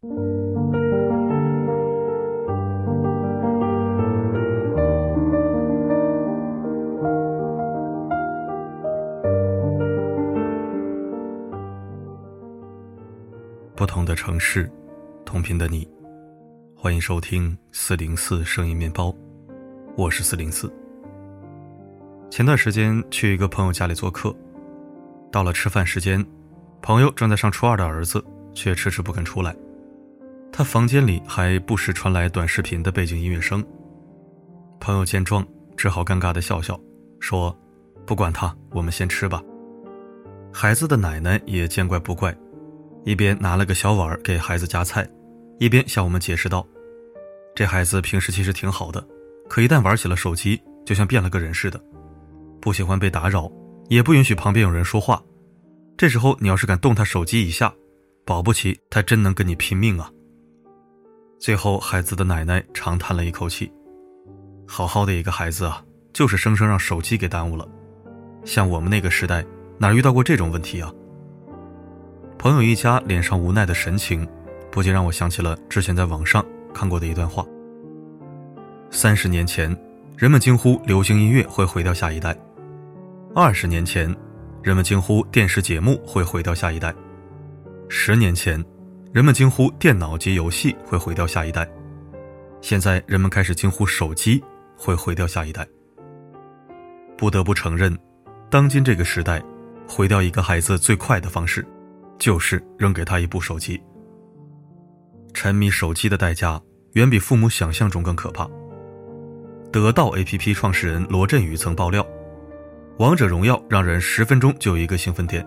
不同的城市，同频的你，欢迎收听四零四声音面包，我是四零四。前段时间去一个朋友家里做客，到了吃饭时间，朋友正在上初二的儿子却迟迟不肯出来，他房间里还不时传来短视频的背景音乐声。朋友见状，只好尴尬的笑笑，说：“不管他，我们先吃吧。”孩子的奶奶也见怪不怪。一边拿了个小碗给孩子夹菜，一边向我们解释道：“这孩子平时其实挺好的，可一旦玩起了手机，就像变了个人似的，不喜欢被打扰，也不允许旁边有人说话。这时候你要是敢动他手机一下，保不齐他真能跟你拼命啊！”最后，孩子的奶奶长叹了一口气：“好好的一个孩子啊，就是生生让手机给耽误了。像我们那个时代，哪遇到过这种问题啊？”朋友一家脸上无奈的神情，不禁让我想起了之前在网上看过的一段话。三十年前，人们惊呼流行音乐会毁掉下一代；二十年前，人们惊呼电视节目会毁掉下一代；十年前，人们惊呼电脑及游戏会毁掉下一代；现在，人们开始惊呼手机会毁掉下一代。不得不承认，当今这个时代，毁掉一个孩子最快的方式。就是扔给他一部手机。沉迷手机的代价远比父母想象中更可怕。得到 APP 创始人罗振宇曾爆料，王者荣耀让人十分钟就有一个兴奋点，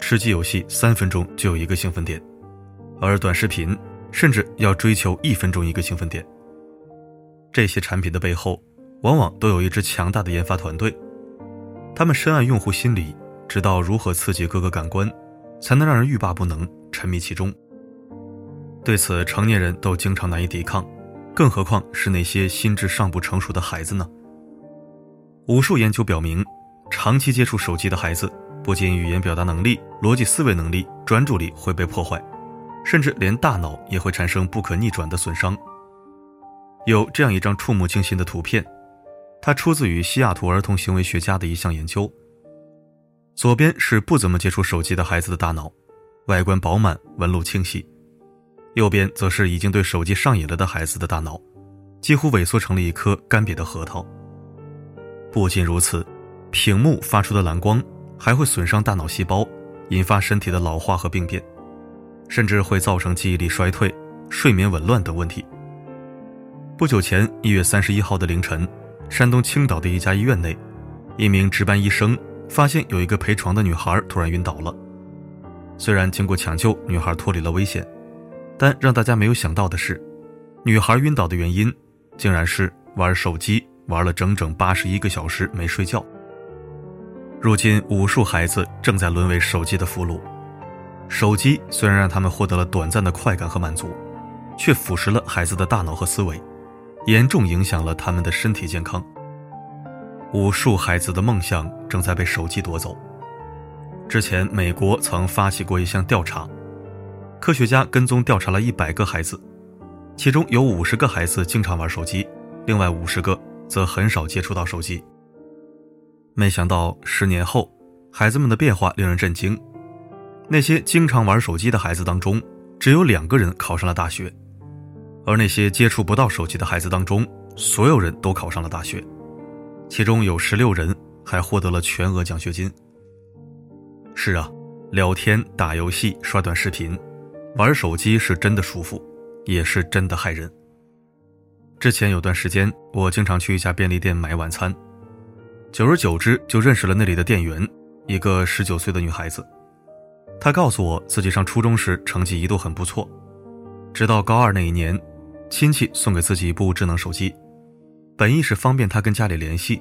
吃鸡游戏三分钟就有一个兴奋点，而短视频甚至要追求一分钟一个兴奋点。这些产品的背后，往往都有一支强大的研发团队，他们深谙用户心理，知道如何刺激各个感官。才能让人欲罢不能、沉迷其中。对此，成年人都经常难以抵抗，更何况是那些心智尚不成熟的孩子呢？无数研究表明，长期接触手机的孩子，不仅语言表达能力、逻辑思维能力、专注力会被破坏，甚至连大脑也会产生不可逆转的损伤。有这样一张触目惊心的图片，它出自于西雅图儿童行为学家的一项研究。左边是不怎么接触手机的孩子的大脑，外观饱满，纹路清晰；右边则是已经对手机上瘾了的孩子的大脑，几乎萎缩成了一颗干瘪的核桃。不仅如此，屏幕发出的蓝光还会损伤大脑细胞，引发身体的老化和病变，甚至会造成记忆力衰退、睡眠紊乱等问题。不久前，一月三十一号的凌晨，山东青岛的一家医院内，一名值班医生。发现有一个陪床的女孩突然晕倒了，虽然经过抢救，女孩脱离了危险，但让大家没有想到的是，女孩晕倒的原因竟然是玩手机玩了整整八十一个小时没睡觉。如今，无数孩子正在沦为手机的俘虏，手机虽然让他们获得了短暂的快感和满足，却腐蚀了孩子的大脑和思维，严重影响了他们的身体健康。无数孩子的梦想正在被手机夺走。之前，美国曾发起过一项调查，科学家跟踪调查了一百个孩子，其中有五十个孩子经常玩手机，另外五十个则很少接触到手机。没想到，十年后，孩子们的变化令人震惊。那些经常玩手机的孩子当中，只有两个人考上了大学；而那些接触不到手机的孩子当中，所有人都考上了大学。其中有十六人还获得了全额奖学金。是啊，聊天、打游戏、刷短视频、玩手机是真的舒服，也是真的害人。之前有段时间，我经常去一家便利店买晚餐，久而久之就认识了那里的店员，一个十九岁的女孩子。他告诉我自己上初中时成绩一度很不错，直到高二那一年，亲戚送给自己一部智能手机。本意是方便他跟家里联系，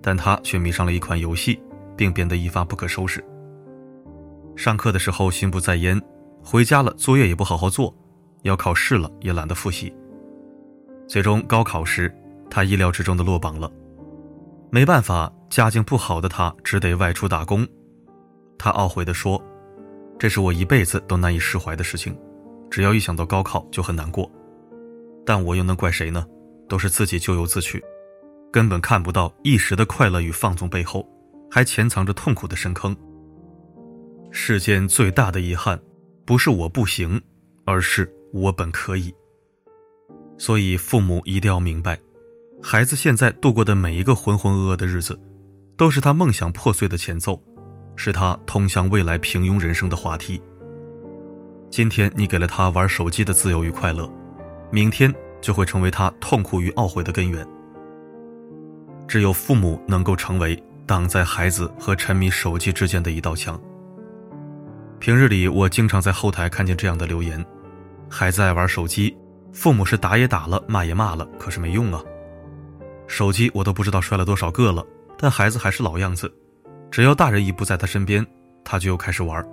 但他却迷上了一款游戏，并变得一发不可收拾。上课的时候心不在焉，回家了作业也不好好做，要考试了也懒得复习。最终高考时，他意料之中的落榜了。没办法，家境不好的他只得外出打工。他懊悔地说：“这是我一辈子都难以释怀的事情，只要一想到高考就很难过，但我又能怪谁呢？都是自己咎由自取，根本看不到一时的快乐与放纵背后，还潜藏着痛苦的深坑。世间最大的遗憾，不是我不行，而是我本可以。所以父母一定要明白，孩子现在度过的每一个浑浑噩噩的日子，都是他梦想破碎的前奏，是他通向未来平庸人生的滑梯。今天你给了他玩手机的自由与快乐，明天就会成为他痛苦与懊悔的根源。只有父母能够成为挡在孩子和沉迷手机之间的一道墙。平日里，我经常在后台看见这样的留言：孩子爱玩手机，父母是打也打了，骂也骂了，可是没用啊。手机我都不知道摔了多少个了，但孩子还是老样子，只要大人一不在他身边，他就又开始玩。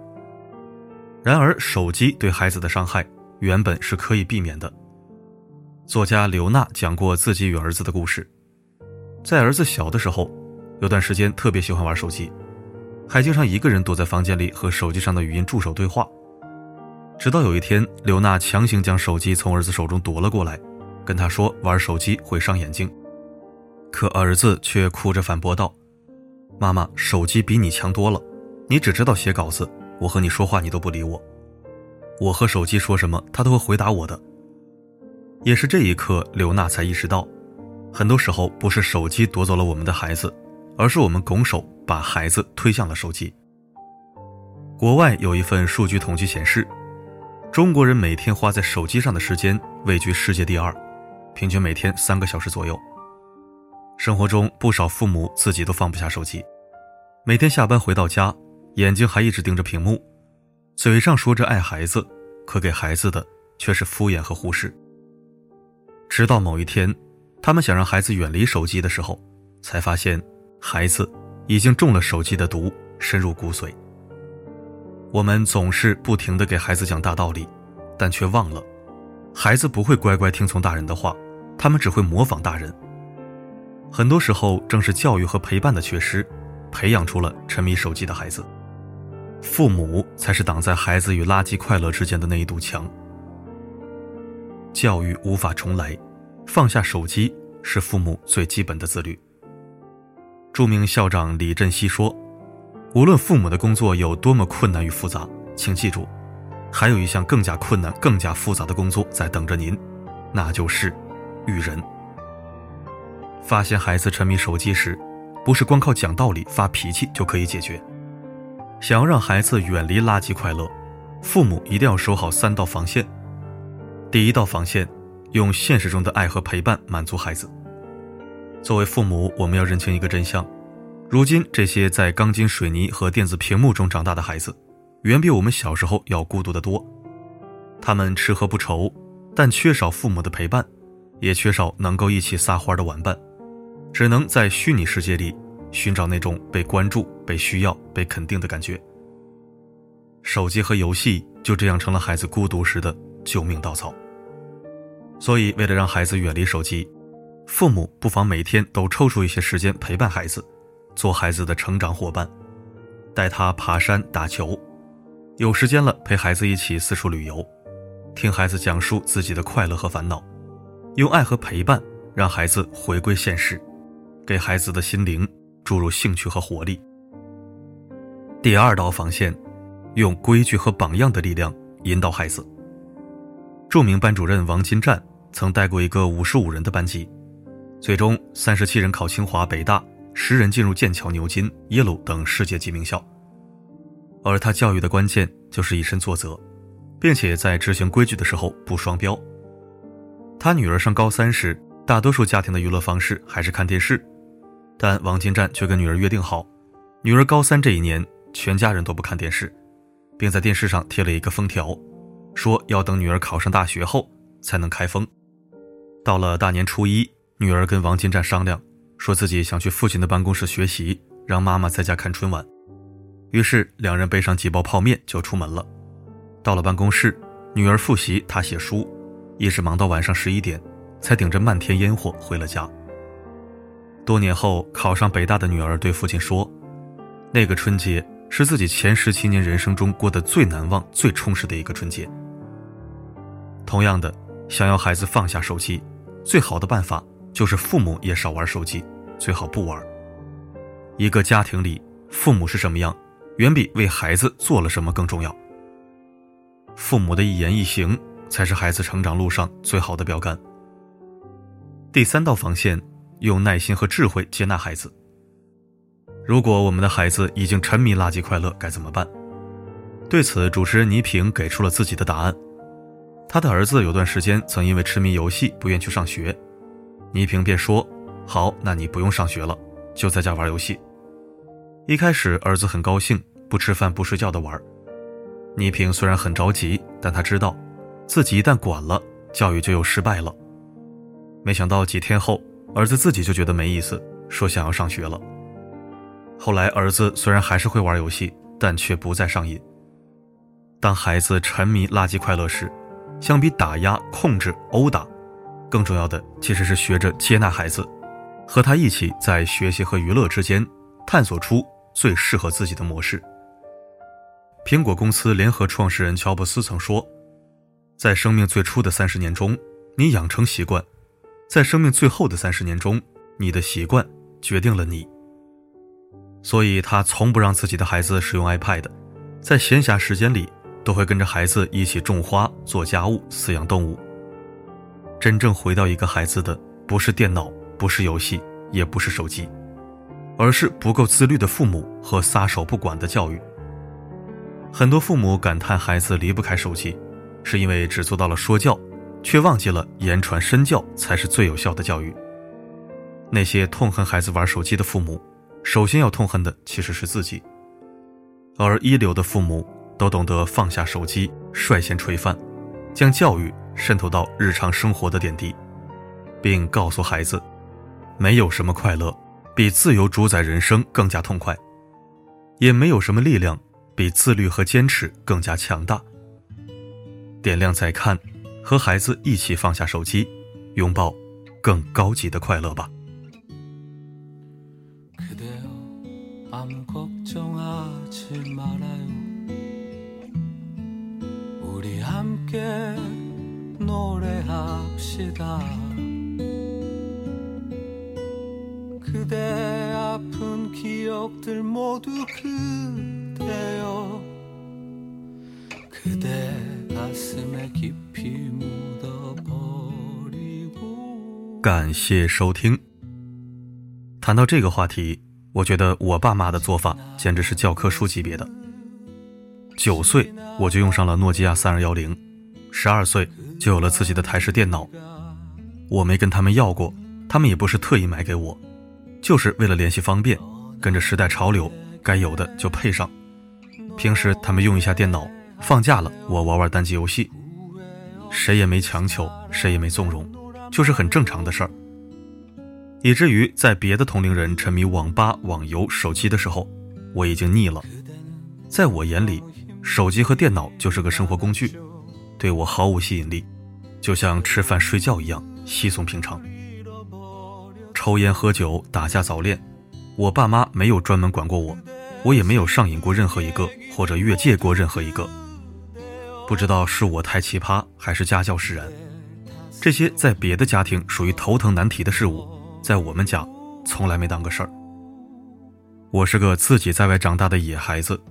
然而，手机对孩子的伤害原本是可以避免的。作家刘娜讲过自己与儿子的故事，在儿子小的时候，有段时间特别喜欢玩手机，还经常一个人躲在房间里和手机上的语音助手对话。直到有一天，刘娜强行将手机从儿子手中夺了过来，跟他说玩手机会伤眼睛。可儿子却哭着反驳道：“妈妈，手机比你强多了，你只知道写稿子。”我和你说话，你都不理我。我和手机说什么，他都会回答我的。也是这一刻，刘娜才意识到，很多时候不是手机夺走了我们的孩子，而是我们拱手把孩子推向了手机。国外有一份数据统计显示，中国人每天花在手机上的时间位居世界第二，平均每天三个小时左右。生活中不少父母自己都放不下手机，每天下班回到家。眼睛还一直盯着屏幕，嘴上说着爱孩子，可给孩子的却是敷衍和忽视。直到某一天，他们想让孩子远离手机的时候，才发现孩子已经中了手机的毒，深入骨髓。我们总是不停地给孩子讲大道理，但却忘了，孩子不会乖乖听从大人的话，他们只会模仿大人。很多时候，正是教育和陪伴的缺失，培养出了沉迷手机的孩子。父母才是挡在孩子与垃圾快乐之间的那一堵墙。教育无法重来，放下手机是父母最基本的自律。著名校长李振西说：“无论父母的工作有多么困难与复杂，请记住，还有一项更加困难、更加复杂的工作在等着您，那就是育人。发现孩子沉迷手机时，不是光靠讲道理、发脾气就可以解决。”想要让孩子远离垃圾快乐，父母一定要守好三道防线。第一道防线，用现实中的爱和陪伴满足孩子。作为父母，我们要认清一个真相：如今这些在钢筋水泥和电子屏幕中长大的孩子，远比我们小时候要孤独得多。他们吃喝不愁，但缺少父母的陪伴，也缺少能够一起撒欢的玩伴，只能在虚拟世界里。寻找那种被关注、被需要、被肯定的感觉。手机和游戏就这样成了孩子孤独时的救命稻草。所以，为了让孩子远离手机，父母不妨每天都抽出一些时间陪伴孩子，做孩子的成长伙伴，带他爬山、打球，有时间了陪孩子一起四处旅游，听孩子讲述自己的快乐和烦恼，用爱和陪伴让孩子回归现实，给孩子的心灵。注入兴趣和活力。第二道防线，用规矩和榜样的力量引导孩子。著名班主任王金战曾带过一个五十五人的班级，最终三十七人考清华北大，十人进入剑桥、牛津、耶鲁等世界级名校。而他教育的关键就是以身作则，并且在执行规矩的时候不双标。他女儿上高三时，大多数家庭的娱乐方式还是看电视。但王金战却跟女儿约定好，女儿高三这一年，全家人都不看电视，并在电视上贴了一个封条，说要等女儿考上大学后才能开封。到了大年初一，女儿跟王金战商量，说自己想去父亲的办公室学习，让妈妈在家看春晚。于是两人背上几包泡面就出门了。到了办公室，女儿复习，他写书，一直忙到晚上十一点，才顶着漫天烟火回了家。多年后考上北大的女儿对父亲说：“那个春节是自己前十七年人生中过得最难忘、最充实的一个春节。”同样的，想要孩子放下手机，最好的办法就是父母也少玩手机，最好不玩。一个家庭里，父母是什么样，远比为孩子做了什么更重要。父母的一言一行，才是孩子成长路上最好的标杆。第三道防线，用耐心和智慧接纳孩子。如果我们的孩子已经沉迷垃圾快乐，该怎么办？对此，主持人倪萍给出了自己的答案。他的儿子有段时间曾因为痴迷游戏不愿去上学，倪萍便说：“好，那你不用上学了，就在家玩游戏。”一开始，儿子很高兴，不吃饭不睡觉的玩。倪萍虽然很着急，但他知道，自己一旦管了，教育就又失败了。没想到几天后，儿子自己就觉得没意思，说想要上学了。后来，儿子虽然还是会玩游戏，但却不再上瘾。当孩子沉迷垃圾快乐时，相比打压、控制、殴打，更重要的其实是学着接纳孩子，和他一起在学习和娱乐之间探索出最适合自己的模式。苹果公司联合创始人乔布斯曾说：“在生命最初的三十年中，你养成习惯；在生命最后的三十年中，你的习惯决定了你。”所以，他从不让自己的孩子使用 iPad，在闲暇时间里，都会跟着孩子一起种花、做家务、饲养动物。真正毁掉一个孩子的，不是电脑，不是游戏，也不是手机，而是不够自律的父母和撒手不管的教育。很多父母感叹孩子离不开手机，是因为只做到了说教，却忘记了言传身教才是最有效的教育。那些痛恨孩子玩手机的父母，首先要痛恨的其实是自己。而一流的父母都懂得放下手机，率先垂范，将教育渗透到日常生活的点滴，并告诉孩子，没有什么快乐比自由主宰人生更加痛快，也没有什么力量。比自律和坚持更加强大。点亮再看，和孩子一起放下手机，拥抱更高级的快乐吧。感谢收听。谈到这个话题，我觉得我爸妈的做法简直是教科书级别的。九岁我就用上了诺基亚三二幺零，十二岁就有了自己的台式电脑。我没跟他们要过，他们也不是特意买给我，就是为了联系方便，跟着时代潮流，该有的就配上。平时他们用一下电脑，放假了我玩玩单机游戏，谁也没强求，谁也没纵容。就是很正常的事儿，以至于在别的同龄人沉迷网吧、网游、手机的时候，我已经腻了。在我眼里，手机和电脑就是个生活工具，对我毫无吸引力，就像吃饭睡觉一样稀松平常。抽烟喝酒、打架早恋，我爸妈没有专门管过我，我也没有上瘾过任何一个，或者越界过任何一个。不知道是我太奇葩，还是家教使然。这些在别的家庭属于头疼难题的事物，在我们家从来没当个事儿。我是个自己在外长大的野孩子，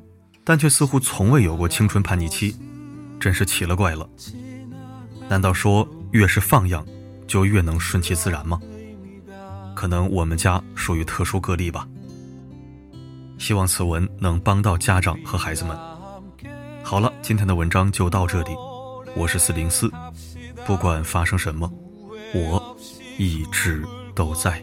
但却似乎从未有过青春叛逆期，真是奇了怪了。难道说越是放养，就越能顺其自然吗？可能我们家属于特殊个例吧。希望此文能帮到家长和孩子们。好了，今天的文章就到这里，我是四零四。不管发生什么，我一直都在。